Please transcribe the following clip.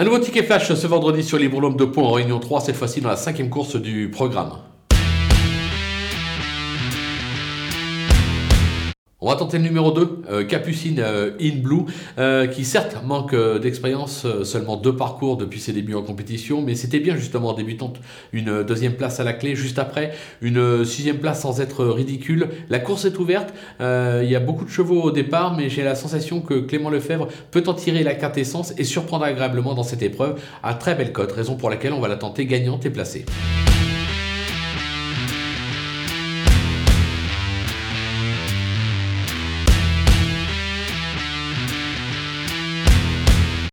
Un nouveau ticket flash ce vendredi sur les bourlums de Pont en Réunion 3, cette fois-ci dans la cinquième course du programme. On va tenter le numéro 2, euh, Capucine euh, in Blue, euh, qui certes manque d'expérience, seulement deux parcours depuis ses débuts en compétition, mais c'était bien justement en débutante une deuxième place à la clé, juste après une sixième place sans être ridicule. La course est ouverte, il y a beaucoup de chevaux au départ, mais j'ai la sensation que Clément Lefebvre peut en tirer la quintessence et surprendre agréablement dans cette épreuve à très belle cote, raison pour laquelle on va la tenter gagnante et placée.